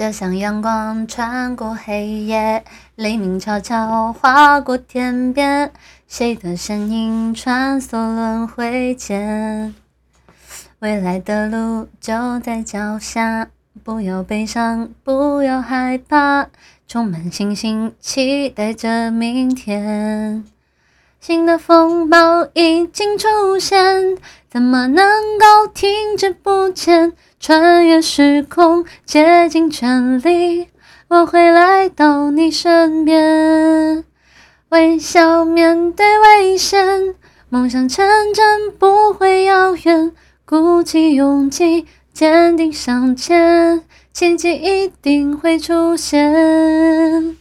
就像阳光穿过黑夜，黎明悄悄划过天边，谁的身影穿梭轮回间？未来的路就在脚下，不要悲伤，不要害怕，充满信心，期待着明天。新的风暴已经出现，怎么能够停滞不前？穿越时空，竭尽全力，我会来到你身边。微笑面对危险，梦想成真不会遥远。鼓起勇气，坚定向前，奇迹一定会出现。